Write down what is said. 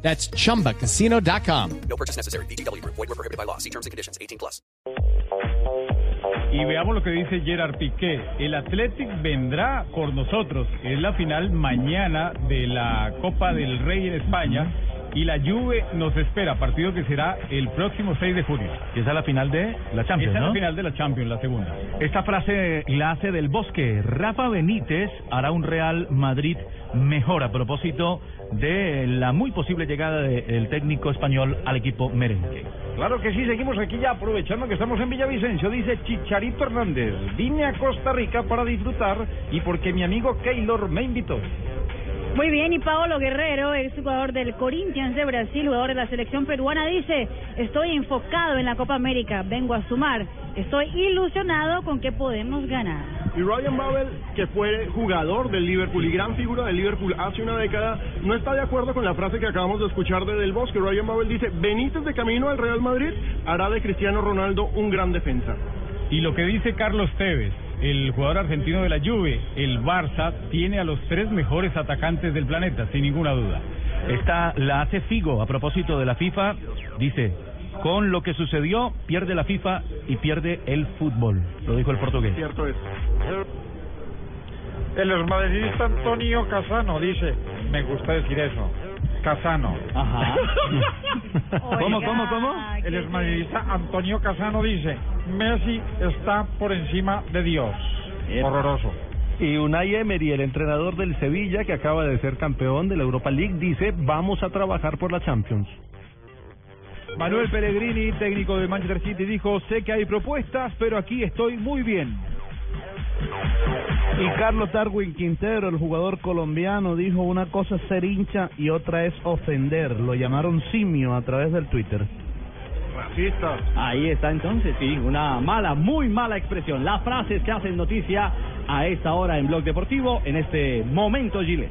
That's chumbacasino.com. No purchase necessary. BGW. Void were prohibited by law. See terms and conditions. 18 plus. Y veamos lo que dice Gerard Piqué. El Athletic vendrá por nosotros. Es la final mañana de la Copa del Rey en España. Y la Juve nos espera, partido que será el próximo 6 de junio. Y esa es la final de la Champions, Esta es ¿no? la final de la Champions, la segunda. Esta frase la hace del Bosque. Rafa Benítez hará un Real Madrid mejor a propósito de la muy posible llegada del técnico español al equipo merengue. Claro que sí, seguimos aquí ya aprovechando que estamos en Villavicencio. Dice Chicharito Hernández, vine a Costa Rica para disfrutar y porque mi amigo Keylor me invitó. Muy bien, y Paolo Guerrero, ex jugador del Corinthians de Brasil, jugador de la selección peruana, dice, estoy enfocado en la Copa América, vengo a sumar, estoy ilusionado con que podemos ganar. Y Ryan Babel, que fue jugador del Liverpool y gran figura del Liverpool hace una década, no está de acuerdo con la frase que acabamos de escuchar de Del Bosque. Ryan Babel dice, Benítez de camino al Real Madrid hará de Cristiano Ronaldo un gran defensa. Y lo que dice Carlos Tevez, el jugador argentino de la Juve, el Barça tiene a los tres mejores atacantes del planeta, sin ninguna duda. Esta la hace Figo a propósito de la FIFA. Dice, con lo que sucedió, pierde la FIFA y pierde el fútbol. Lo dijo el portugués. Cierto es. El esmadridista Antonio Casano dice, me gusta decir eso, Casano. Ajá. ¿Cómo, cómo, cómo? El esmadridista Antonio Casano dice, Messi está por encima de Dios. Horroroso. Y Unai Emery, el entrenador del Sevilla, que acaba de ser campeón de la Europa League, dice, vamos a trabajar por la Champions. Manuel Pellegrini, técnico del Manchester City, dijo, sé que hay propuestas, pero aquí estoy muy bien. Y Carlos Darwin Quintero, el jugador colombiano, dijo una cosa es ser hincha y otra es ofender. Lo llamaron simio a través del Twitter. Racista. Ahí está entonces, sí, una mala, muy mala expresión. Las frases que hacen noticia a esta hora en Blog Deportivo, en este momento Gile.